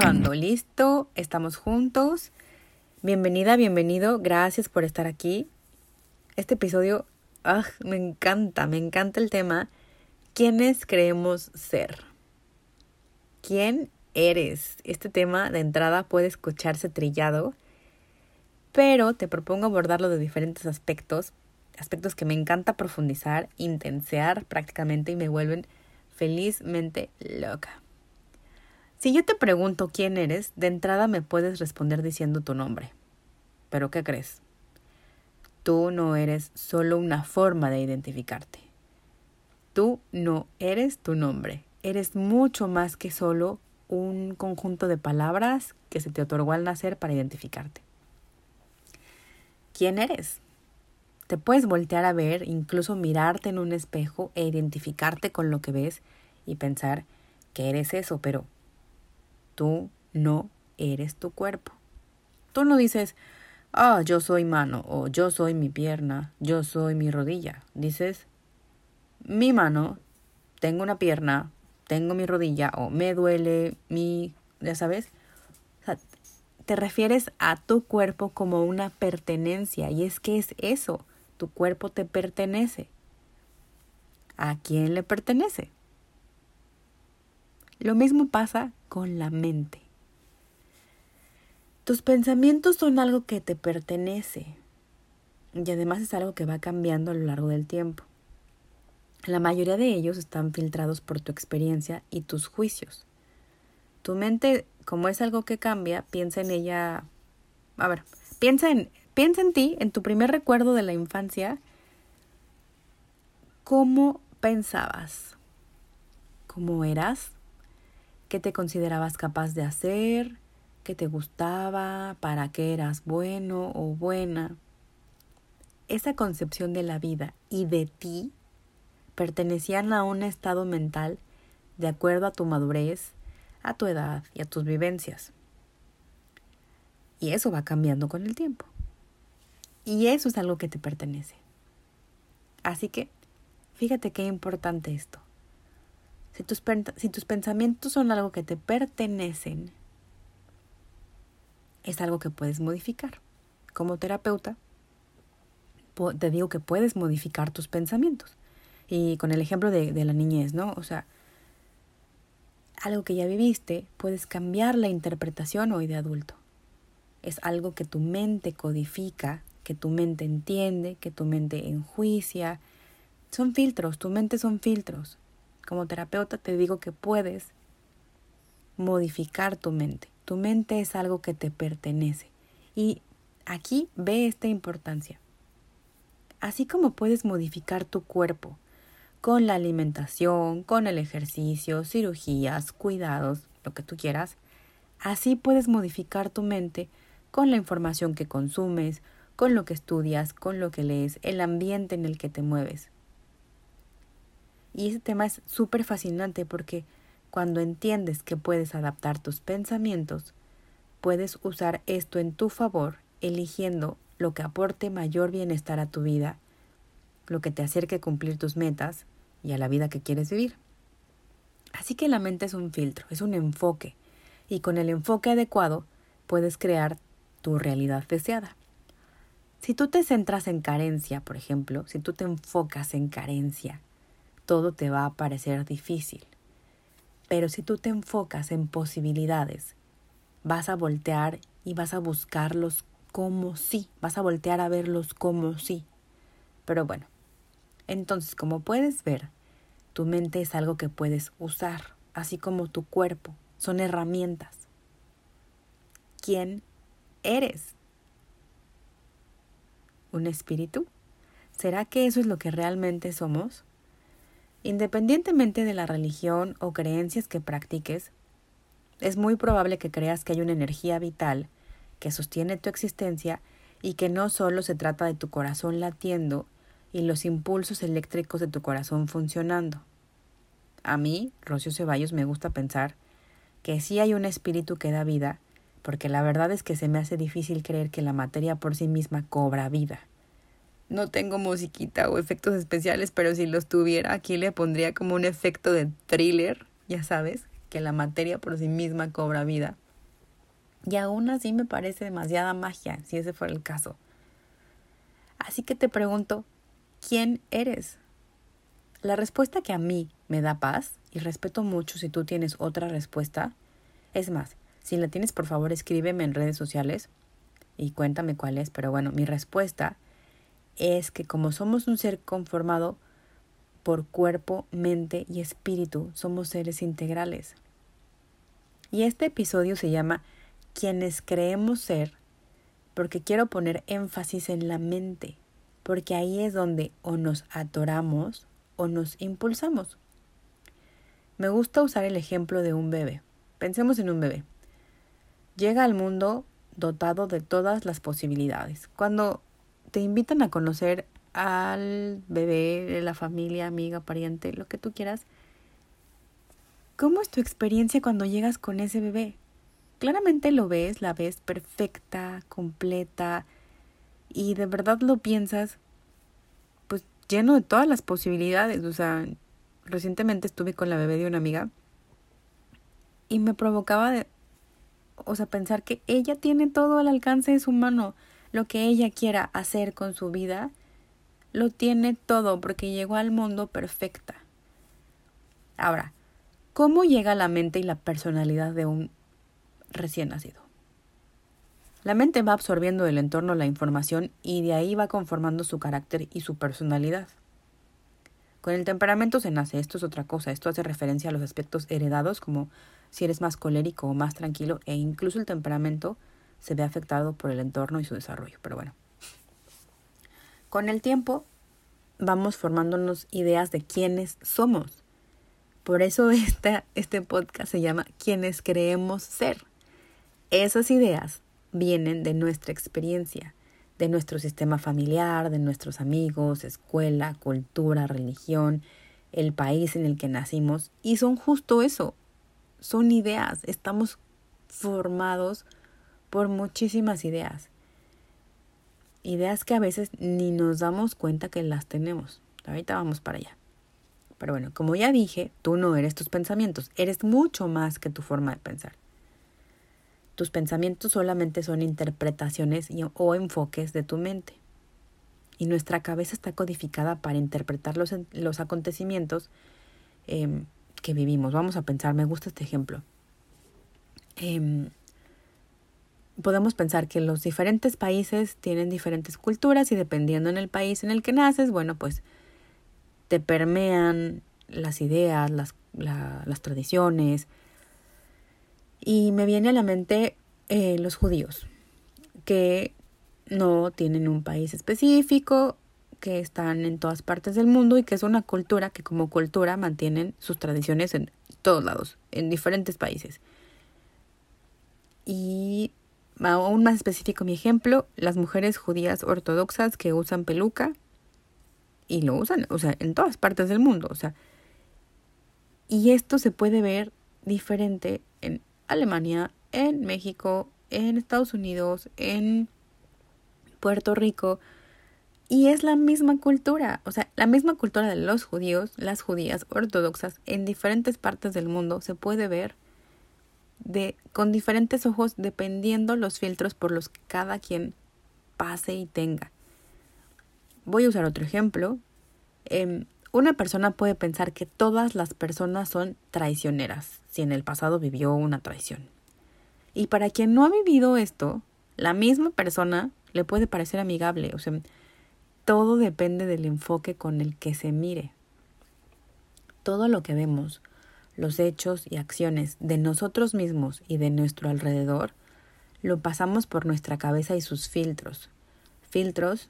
grabando. Listo, estamos juntos. Bienvenida, bienvenido. Gracias por estar aquí. Este episodio, ah, me encanta, me encanta el tema. ¿Quiénes creemos ser? ¿Quién eres? Este tema de entrada puede escucharse trillado, pero te propongo abordarlo de diferentes aspectos, aspectos que me encanta profundizar, intensear prácticamente y me vuelven felizmente loca. Si yo te pregunto quién eres, de entrada me puedes responder diciendo tu nombre. Pero ¿qué crees? Tú no eres solo una forma de identificarte. Tú no eres tu nombre. Eres mucho más que solo un conjunto de palabras que se te otorgó al nacer para identificarte. ¿Quién eres? Te puedes voltear a ver, incluso mirarte en un espejo e identificarte con lo que ves y pensar que eres eso, pero Tú no eres tu cuerpo. Tú no dices, ah, yo soy mano, o yo soy mi pierna, yo soy mi rodilla. Dices, mi mano, tengo una pierna, tengo mi rodilla, o me duele mi, ya sabes. te refieres a tu cuerpo como una pertenencia, y es que es eso, tu cuerpo te pertenece. ¿A quién le pertenece? Lo mismo pasa con la mente. Tus pensamientos son algo que te pertenece y además es algo que va cambiando a lo largo del tiempo. La mayoría de ellos están filtrados por tu experiencia y tus juicios. Tu mente, como es algo que cambia, piensa en ella. A ver, piensa en, piensa en ti, en tu primer recuerdo de la infancia. ¿Cómo pensabas? ¿Cómo eras? Qué te considerabas capaz de hacer, qué te gustaba, para qué eras bueno o buena. Esa concepción de la vida y de ti pertenecían a un estado mental de acuerdo a tu madurez, a tu edad y a tus vivencias. Y eso va cambiando con el tiempo. Y eso es algo que te pertenece. Así que, fíjate qué importante esto. Si tus, si tus pensamientos son algo que te pertenecen, es algo que puedes modificar. Como terapeuta, te digo que puedes modificar tus pensamientos. Y con el ejemplo de, de la niñez, ¿no? O sea, algo que ya viviste, puedes cambiar la interpretación hoy de adulto. Es algo que tu mente codifica, que tu mente entiende, que tu mente enjuicia. Son filtros, tu mente son filtros. Como terapeuta te digo que puedes modificar tu mente. Tu mente es algo que te pertenece. Y aquí ve esta importancia. Así como puedes modificar tu cuerpo con la alimentación, con el ejercicio, cirugías, cuidados, lo que tú quieras, así puedes modificar tu mente con la información que consumes, con lo que estudias, con lo que lees, el ambiente en el que te mueves. Y ese tema es súper fascinante porque cuando entiendes que puedes adaptar tus pensamientos, puedes usar esto en tu favor, eligiendo lo que aporte mayor bienestar a tu vida, lo que te acerque a cumplir tus metas y a la vida que quieres vivir. Así que la mente es un filtro, es un enfoque, y con el enfoque adecuado puedes crear tu realidad deseada. Si tú te centras en carencia, por ejemplo, si tú te enfocas en carencia, todo te va a parecer difícil. Pero si tú te enfocas en posibilidades, vas a voltear y vas a buscarlos como sí, vas a voltear a verlos como sí. Pero bueno, entonces como puedes ver, tu mente es algo que puedes usar, así como tu cuerpo, son herramientas. ¿Quién eres? ¿Un espíritu? ¿Será que eso es lo que realmente somos? Independientemente de la religión o creencias que practiques, es muy probable que creas que hay una energía vital que sostiene tu existencia y que no solo se trata de tu corazón latiendo y los impulsos eléctricos de tu corazón funcionando. A mí, Rocio Ceballos, me gusta pensar que sí hay un espíritu que da vida, porque la verdad es que se me hace difícil creer que la materia por sí misma cobra vida. No tengo musiquita o efectos especiales, pero si los tuviera, aquí le pondría como un efecto de thriller, ya sabes, que la materia por sí misma cobra vida. Y aún así me parece demasiada magia, si ese fuera el caso. Así que te pregunto, ¿quién eres? La respuesta que a mí me da paz, y respeto mucho si tú tienes otra respuesta, es más, si la tienes por favor escríbeme en redes sociales y cuéntame cuál es, pero bueno, mi respuesta es que como somos un ser conformado por cuerpo, mente y espíritu, somos seres integrales. Y este episodio se llama Quienes creemos ser porque quiero poner énfasis en la mente, porque ahí es donde o nos atoramos o nos impulsamos. Me gusta usar el ejemplo de un bebé. Pensemos en un bebé. Llega al mundo dotado de todas las posibilidades. Cuando te invitan a conocer al bebé, de la familia, amiga, pariente, lo que tú quieras, ¿cómo es tu experiencia cuando llegas con ese bebé? Claramente lo ves, la ves perfecta, completa, y de verdad lo piensas, pues lleno de todas las posibilidades. O sea, recientemente estuve con la bebé de una amiga y me provocaba de, o sea, pensar que ella tiene todo al alcance de su mano, lo que ella quiera hacer con su vida, lo tiene todo porque llegó al mundo perfecta. Ahora, ¿cómo llega la mente y la personalidad de un recién nacido? La mente va absorbiendo del entorno la información y de ahí va conformando su carácter y su personalidad. Con el temperamento se nace, esto es otra cosa, esto hace referencia a los aspectos heredados como si eres más colérico o más tranquilo e incluso el temperamento se ve afectado por el entorno y su desarrollo. Pero bueno, con el tiempo vamos formándonos ideas de quiénes somos. Por eso este, podcast se llama Quienes creemos ser. Esas ideas vienen de nuestra experiencia, de nuestro sistema familiar, de nuestros amigos, escuela, cultura, religión, el país en el que nacimos, y son justo eso, son ideas, estamos formados por muchísimas ideas. Ideas que a veces ni nos damos cuenta que las tenemos. Ahorita vamos para allá. Pero bueno, como ya dije, tú no eres tus pensamientos, eres mucho más que tu forma de pensar. Tus pensamientos solamente son interpretaciones o enfoques de tu mente. Y nuestra cabeza está codificada para interpretar los, los acontecimientos eh, que vivimos. Vamos a pensar, me gusta este ejemplo. Em, podemos pensar que los diferentes países tienen diferentes culturas y dependiendo en el país en el que naces, bueno, pues te permean las ideas, las, las tradiciones. Y me viene a la mente eh, los judíos, que no tienen un país específico, que están en todas partes del mundo y que es una cultura que como cultura mantienen sus tradiciones en todos lados, en diferentes países. Y aún más específico mi ejemplo, las mujeres judías ortodoxas que usan peluca y lo usan, o sea, en todas partes del mundo, o sea, y esto se puede ver diferente en Alemania, en México, en Estados Unidos, en Puerto Rico, y es la misma cultura, o sea, la misma cultura de los judíos, las judías ortodoxas en diferentes partes del mundo se puede ver con diferentes ojos dependiendo los filtros por los que cada quien pase y tenga. Voy a usar otro ejemplo. Em, una persona puede pensar que todas las personas son traicioneras si en el pasado vivió una traición. Y para quien no ha vivido esto, la misma persona le puede parecer amigable. O sea, todo depende del enfoque con el que se mire. Todo lo que vemos, los hechos y acciones de nosotros mismos y de nuestro alrededor, lo pasamos por nuestra cabeza y sus filtros. Filtros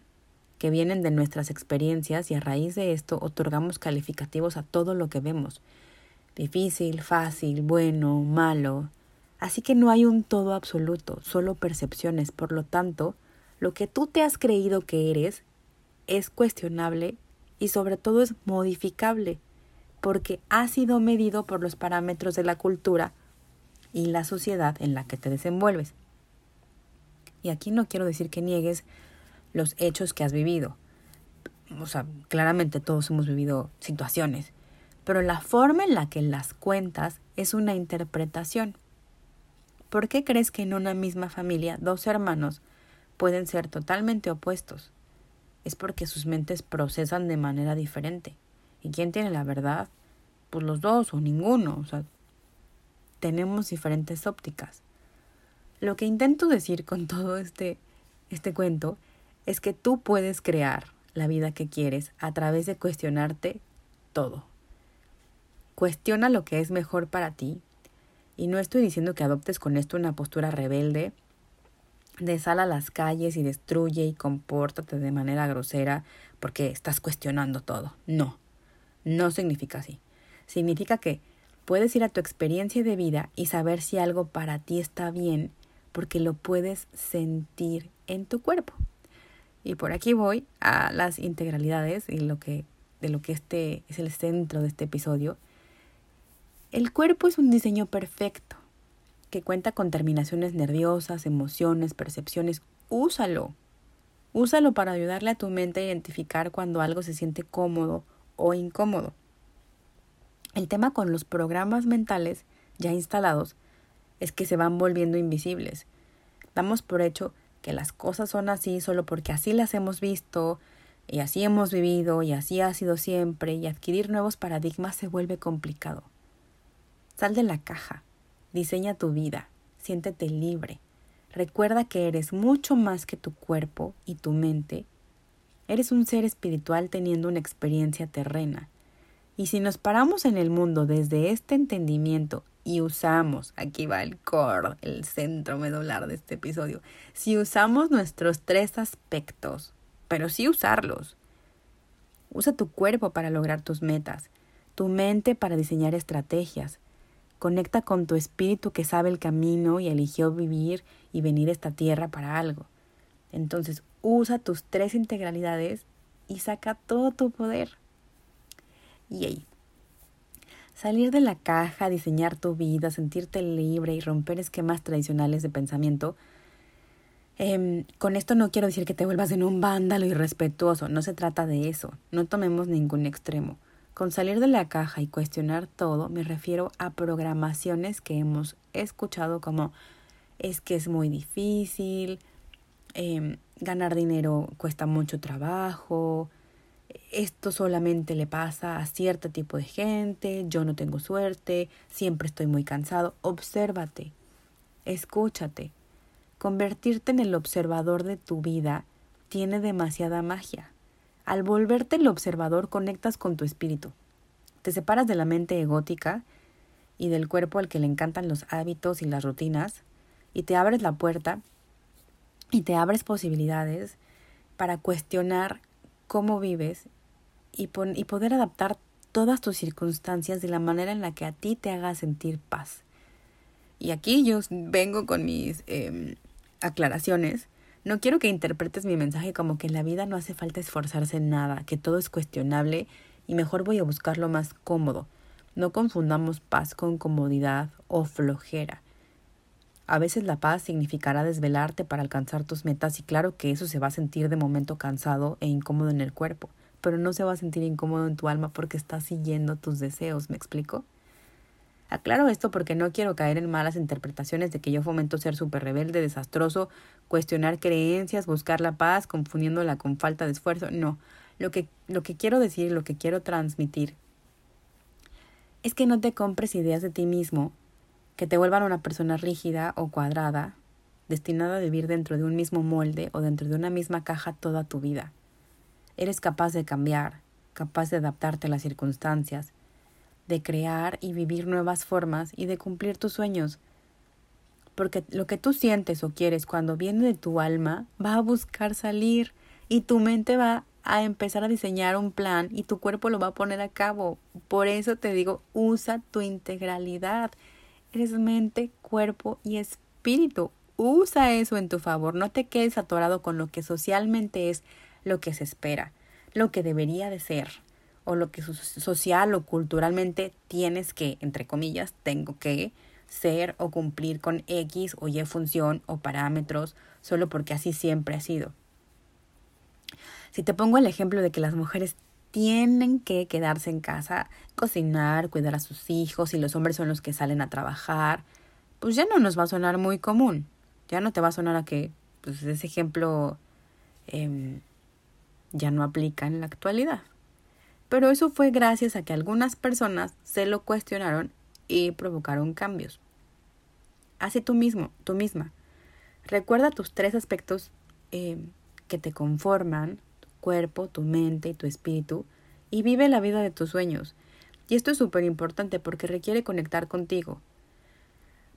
que vienen de nuestras experiencias y a raíz de esto otorgamos calificativos a todo lo que vemos. Difícil, fácil, bueno, malo. Así que no hay un todo absoluto, solo percepciones. Por lo tanto, lo que tú te has creído que eres es cuestionable y sobre todo es modificable porque ha sido medido por los parámetros de la cultura y la sociedad en la que te desenvuelves. Y aquí no quiero decir que niegues los hechos que has vivido. O sea, claramente todos hemos vivido situaciones, pero la forma en la que las cuentas es una interpretación. ¿Por qué crees que en una misma familia dos hermanos pueden ser totalmente opuestos? Es porque sus mentes procesan de manera diferente. ¿Y quién tiene la verdad? Pues los dos o ninguno. O sea, tenemos diferentes ópticas. Lo que intento decir con todo este, este cuento es que tú puedes crear la vida que quieres a través de cuestionarte todo. Cuestiona lo que es mejor para ti. Y no estoy diciendo que adoptes con esto una postura rebelde, de sal a las calles y destruye y compórtate de manera grosera porque estás cuestionando todo. No, no significa así. Significa que puedes ir a tu experiencia de vida y saber si algo para ti está bien porque lo puedes sentir en tu cuerpo. Y por aquí voy a las integralidades y lo que de lo que este es el centro de este episodio. El cuerpo es un diseño perfecto que cuenta con terminaciones nerviosas, emociones, percepciones. Úsalo. Úsalo para ayudarle a tu mente a identificar cuando algo se siente cómodo o incómodo. El tema con los programas mentales ya instalados es que se van volviendo invisibles. Damos por hecho que las cosas son así solo porque así las hemos visto y así hemos vivido y así ha sido siempre y adquirir nuevos paradigmas se vuelve complicado. Sal de la caja, diseña tu vida, siéntete libre. Recuerda que eres mucho más que tu cuerpo y tu mente. Eres un ser espiritual teniendo una experiencia terrena. Y si nos paramos en el mundo desde este entendimiento y usamos, aquí va el core, el centro medular de este episodio, si usamos nuestros tres aspectos, pero sí usarlos. Usa tu cuerpo para lograr tus metas, tu mente para diseñar estrategias. Conecta con tu espíritu que sabe el camino y eligió vivir y venir a esta tierra para algo. Entonces, usa tus tres integralidades y saca todo tu poder. Y ahí, Salir de la caja, diseñar tu vida, sentirte libre y romper esquemas tradicionales de pensamiento. Em, con esto no quiero decir que te vuelvas en un vándalo irrespetuoso, no se trata de eso, no tomemos ningún extremo. Con salir de la caja y cuestionar todo me refiero a programaciones que hemos escuchado como es que es muy difícil, em, ganar dinero cuesta mucho trabajo, esto solamente le pasa a cierto tipo de gente, yo no tengo suerte, siempre estoy muy cansado. Obsérvate, escúchate. Convertirte en el observador de tu vida tiene demasiada magia. Al volverte el observador conectas con tu espíritu. Te separas de la mente egótica y del cuerpo al que le encantan los hábitos y las rutinas y te abres la puerta y te abres posibilidades para cuestionar cómo vives y, y poder adaptar todas tus circunstancias de la manera en la que a ti te haga sentir paz. Y aquí yo vengo con mis em, aclaraciones. No quiero que interpretes mi mensaje como que en la vida no hace falta esforzarse en nada, que todo es cuestionable y mejor voy a buscar lo más cómodo. No confundamos paz con comodidad o flojera. A veces la paz significará desvelarte para alcanzar tus metas y claro que eso se va a sentir de momento cansado e incómodo en el cuerpo, pero no se va a sentir incómodo en tu alma porque estás siguiendo tus deseos, ¿me explico? Aclaro esto porque no quiero caer en malas interpretaciones de que yo fomento ser súper rebelde, desastroso, cuestionar creencias, buscar la paz, confundiéndola con falta de esfuerzo. No, lo que, lo que quiero decir, lo que quiero transmitir es que no te compres ideas de ti mismo que te vuelvan una persona rígida o cuadrada, destinada a vivir dentro de un mismo molde o dentro de una misma caja toda tu vida. Eres capaz de cambiar, capaz de adaptarte a las circunstancias, de crear y vivir nuevas formas y de cumplir tus sueños. Porque lo que tú sientes o quieres cuando viene de tu alma va a buscar salir y tu mente va a empezar a diseñar un plan y tu cuerpo lo va a poner a cabo. Por eso te digo, usa tu integralidad Eres mente, cuerpo y espíritu. Usa eso en tu favor. No te quedes atorado con lo que socialmente es lo que se espera, lo que debería de ser, o lo que social o culturalmente tienes que, entre comillas, tengo que ser o cumplir con X o Y función o parámetros solo porque así siempre ha sido. Si te pongo el ejemplo de que las mujeres tienen que quedarse en casa, cocinar, cuidar a sus hijos y los hombres son los que salen a trabajar, pues ya no nos va a sonar muy común. Ya no te va a sonar a que pues, ese ejemplo em, ya no aplica en la actualidad. Pero eso fue gracias a que algunas personas se lo cuestionaron y provocaron cambios. Hace tú mismo, tú misma. Recuerda tus tres aspectos em, que te conforman, cuerpo, tu mente y tu espíritu, y vive la vida de tus sueños. Y esto es súper importante porque requiere conectar contigo.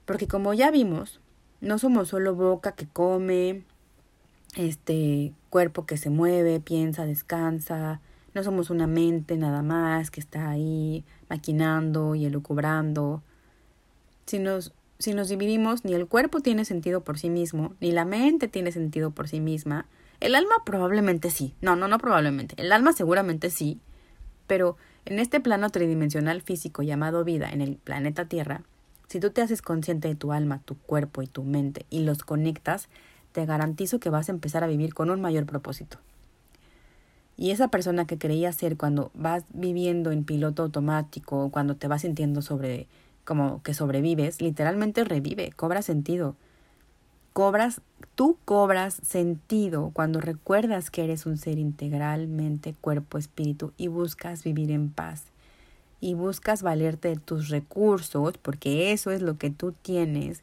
Porque como ya vimos, no somos solo boca que come, este cuerpo que se mueve, piensa, descansa, no somos una mente nada más que está ahí maquinando y elucubrando. Si nos, si nos dividimos, ni el cuerpo tiene sentido por sí mismo, ni la mente tiene sentido por sí misma. El alma probablemente sí. No, no, no probablemente. El alma seguramente sí. Pero en este plano tridimensional físico llamado vida en el planeta Tierra, si tú te haces consciente de tu alma, tu cuerpo y tu mente y los conectas, te garantizo que vas a empezar a vivir con un mayor propósito. Y esa persona que creías ser cuando vas viviendo en piloto automático, cuando te vas sintiendo sobre como que sobrevives, literalmente revive, cobra sentido. Cobras, tú cobras sentido cuando recuerdas que eres un ser integralmente cuerpo, espíritu y buscas vivir en paz. Y buscas valerte de tus recursos, porque eso es lo que tú tienes.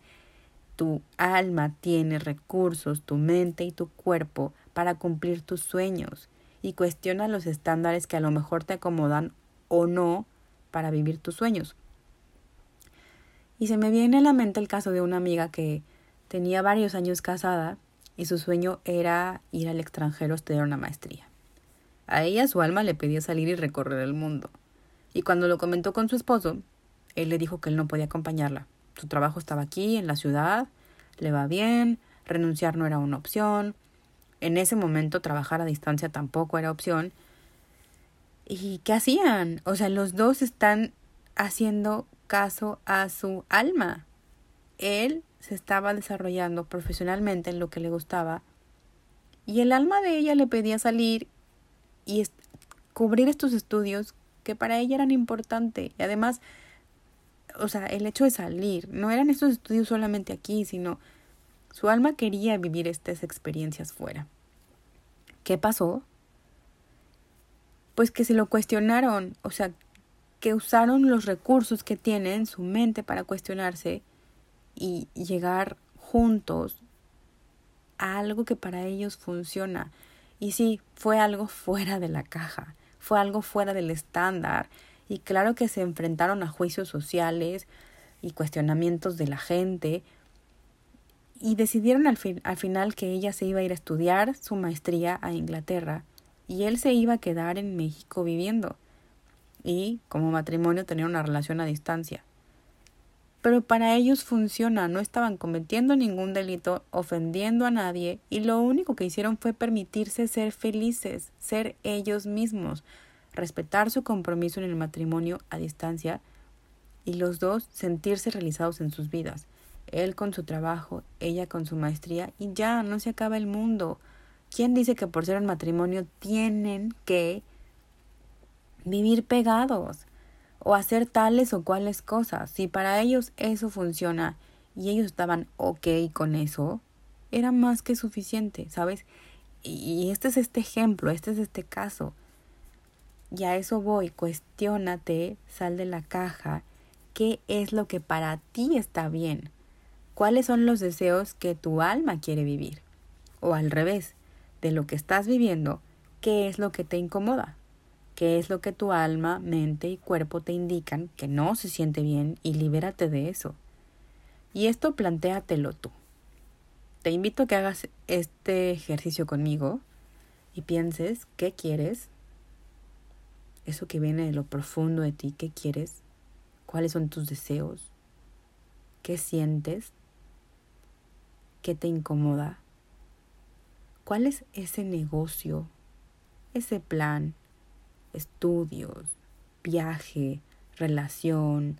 Tu alma tiene recursos, tu mente y tu cuerpo para cumplir tus sueños y cuestiona los estándares que a lo mejor te acomodan o no para vivir tus sueños. Y se me viene a la mente el caso de una amiga que tenía varios años casada y su sueño era ir al extranjero a estudiar una maestría. A ella su alma le pedía salir y recorrer el mundo. Y cuando lo comentó con su esposo, él le dijo que él no podía acompañarla. Su trabajo estaba aquí, en la ciudad, le va bien, renunciar no era una opción, en ese momento trabajar a distancia tampoco era opción. ¿Y qué hacían? O sea, los dos están haciendo caso a su alma. Él se estaba desarrollando profesionalmente en lo que le gustaba y el alma de ella le pedía salir y cubrir estos estudios que para ella eran importantes. Y además, o sea, el hecho de salir, no eran estos estudios solamente aquí, sino su alma quería vivir estas experiencias fuera. ¿Qué pasó? Pues que se lo cuestionaron, o sea, que usaron los recursos que tienen en su mente para cuestionarse y llegar juntos a algo que para ellos funciona. Y sí, fue algo fuera de la caja, fue algo fuera del estándar. Y claro que se enfrentaron a juicios sociales y cuestionamientos de la gente, y decidieron al, al final que ella se iba a ir a estudiar su maestría a Inglaterra y él se iba a quedar en México viviendo y como matrimonio tener una relación a distancia. Pero para ellos funciona, no estaban cometiendo ningún delito, ofendiendo a nadie y lo único que hicieron fue permitirse ser felices, ser ellos mismos, respetar su compromiso en el matrimonio a distancia y los dos sentirse realizados en sus vidas él con su trabajo, ella con su maestría y ya, no se acaba el mundo. ¿Quién dice que por ser un matrimonio tienen que vivir pegados o hacer tales o cuales cosas? Si para ellos eso funciona y ellos estaban ok con eso, era más que suficiente, ¿sabes? Y este es este ejemplo, este es este caso. Y a eso voy, cuestiónate, sal de la caja, qué es lo que para ti está bien cuáles son los deseos que tu alma quiere vivir. O al revés, de lo que estás viviendo, qué es lo que te incomoda, qué es lo que tu alma, mente y cuerpo te indican que no se siente bien y libérate de eso. Y esto plantéatelo tú. Te invito a que hagas este ejercicio conmigo y pienses qué quieres, eso que viene de lo profundo de ti, qué quieres, cuáles son tus deseos, qué sientes ¿Qué te incomoda? ¿Cuál es ese negocio, ese plan, estudios, viaje, relación,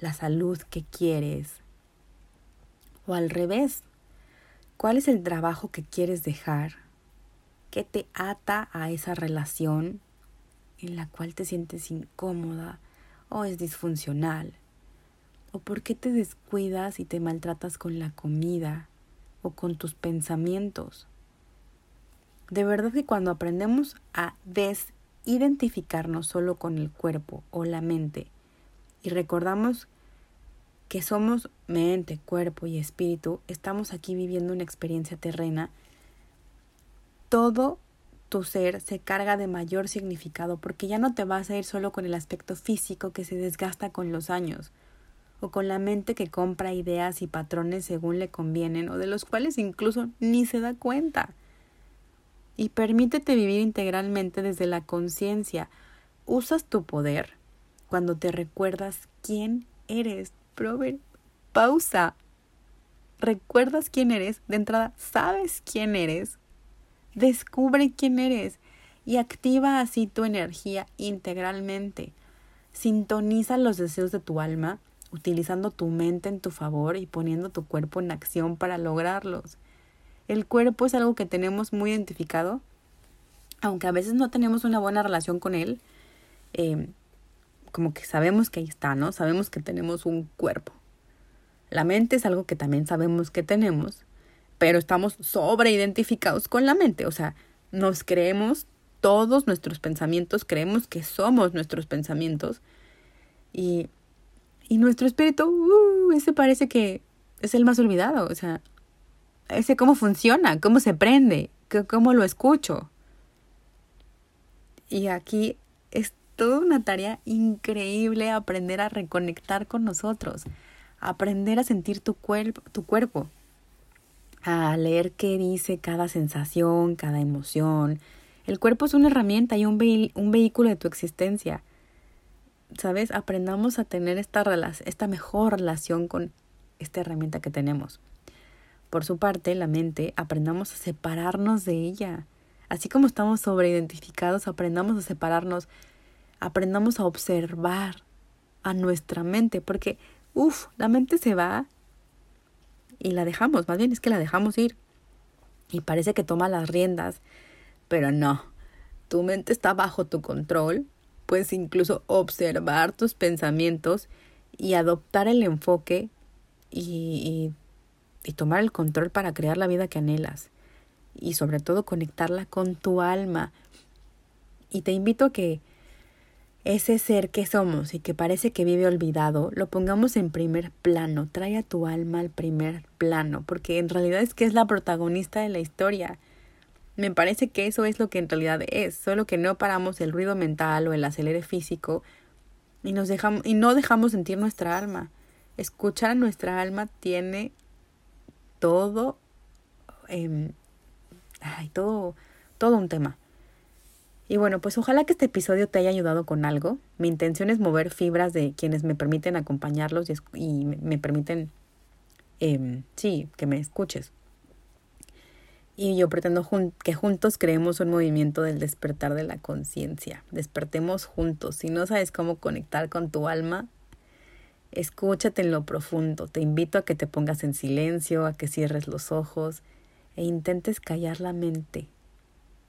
la salud que quieres? O al revés, ¿cuál es el trabajo que quieres dejar? ¿Qué te ata a esa relación en la cual te sientes incómoda o es disfuncional? ¿O por qué te descuidas y te maltratas con la comida o con tus pensamientos? De verdad que cuando aprendemos a desidentificarnos solo con el cuerpo o la mente y recordamos que somos mente, cuerpo y espíritu, estamos aquí viviendo una experiencia terrena, todo tu ser se carga de mayor significado porque ya no te vas a ir solo con el aspecto físico que se desgasta con los años o con la mente que compra ideas y patrones según le convienen o de los cuales incluso ni se da cuenta. Y permítete vivir integralmente desde la conciencia. Usas tu poder cuando te recuerdas quién eres. Prover, pausa. ¿Recuerdas quién eres? De entrada, ¿sabes quién eres? Descubre quién eres y activa así tu energía integralmente. Sintoniza los deseos de tu alma, utilizando tu mente en tu favor y poniendo tu cuerpo en acción para lograrlos. El cuerpo es algo que tenemos muy identificado, aunque a veces no tenemos una buena relación con él, eh, como que sabemos que ahí está, ¿no? Sabemos que tenemos un cuerpo. La mente es algo que también sabemos que tenemos, pero estamos sobreidentificados con la mente, o sea, nos creemos todos nuestros pensamientos, creemos que somos nuestros pensamientos y, y nuestro espíritu, uh, ese parece que es el más olvidado, o sea, ese cómo funciona, cómo se prende, cómo lo escucho. Y aquí es toda una tarea increíble aprender a reconectar con nosotros, aprender a sentir tu, cuerpo, tu cuerpo, a leer qué dice cada sensación, cada emoción. El cuerpo es una herramienta y un, un vehículo de tu existencia. ¿Sabes? Aprendamos a tener esta, esta mejor relación con esta herramienta que tenemos. Por su parte, la mente, aprendamos a separarnos de ella. Así como estamos sobreidentificados, aprendamos a separarnos, aprendamos a observar a nuestra mente, porque, uff, la mente se va y la dejamos, más bien es que la dejamos ir. Y parece que toma las riendas, pero no. Tu mente está bajo tu control, puedes incluso observar tus pensamientos y adoptar el enfoque y, y, y tomar el control para crear la vida que anhelas. Y sobre todo conectarla con tu alma. Y te invito a que ese ser que somos y que parece que vive olvidado, lo pongamos en primer plano, trae a tu alma al primer plano, porque en realidad es que es la protagonista de la historia. Me parece que eso es lo que en realidad es, solo que no paramos el ruido mental o el acelere físico y, nos dejamos, y no dejamos sentir nuestra alma. Escuchar a nuestra alma tiene todo, eh, ay, todo, todo un tema. Y bueno, pues ojalá que este episodio te haya ayudado con algo. Mi intención es mover fibras de quienes me permiten acompañarlos y, me, permiten, eh, sí, que me escuches. Y yo pretendo que juntos creemos un movimiento del despertar de la conciencia. Despertemos juntos. Si no sabes cómo conectar con tu alma, escúchate en lo profundo. Te invito a que te pongas en silencio, a que cierres los ojos e intentes callar la mente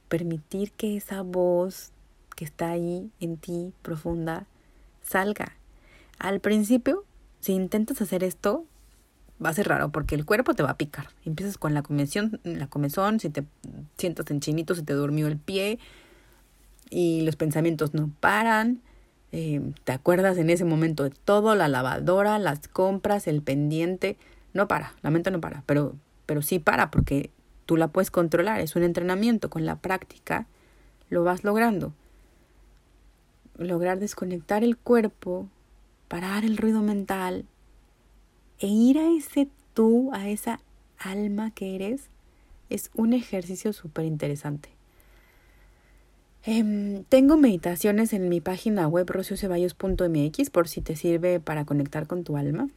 permitir que esa voz que está ahí en ti profunda salga. Al principio, si intentas hacer esto, va a ser raro porque el cuerpo te va a picar. Empiezas con la comezón, la comezón, si te sientas en chinito, si te durmió el pie y los pensamientos no paran. Eh, te acuerdas en ese momento de todo, la lavadora, las compras, el pendiente. No para, la mente no para, pero, pero sí para porque Tú la puedes controlar, es un entrenamiento, con la práctica lo vas logrando. Lograr desconectar el cuerpo, parar el ruido mental e ir a ese tú, a esa alma que eres, es un ejercicio súper interesante. Em, tengo meditaciones en mi página web rocioceballos.mx por si te sirve para conectar con tu alma.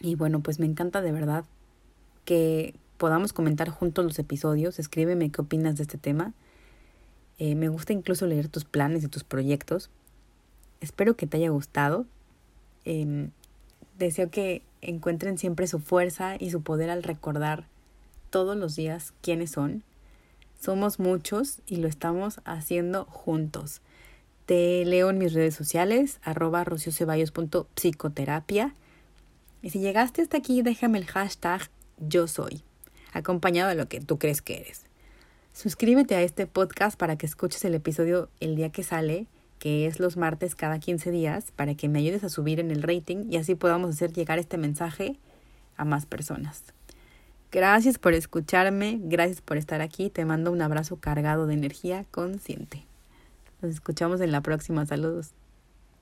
Y bueno, pues me encanta de verdad que, podamos comentar juntos los episodios. Escríbeme qué opinas de este tema. Eh, me gusta incluso leer tus planes y tus proyectos. Espero que te haya gustado. Em, deseo que encuentren siempre su fuerza y su poder al recordar todos los días quiénes son. Somos muchos y lo estamos haciendo juntos. Te leo en mis redes sociales, arroba rocioceballos.psicoterapia. Y si llegaste hasta aquí, déjame el hashtag yo soy, acompañado de lo que tú crees que eres. Suscríbete a este podcast para que escuches el episodio el día que sale, que es los martes cada 15 días, para que me ayudes a subir en el rating y así podamos hacer llegar este mensaje a más personas. Gracias por escucharme, gracias por estar aquí, te mando un abrazo cargado de energía consciente. Nos escuchamos en la próxima, saludos.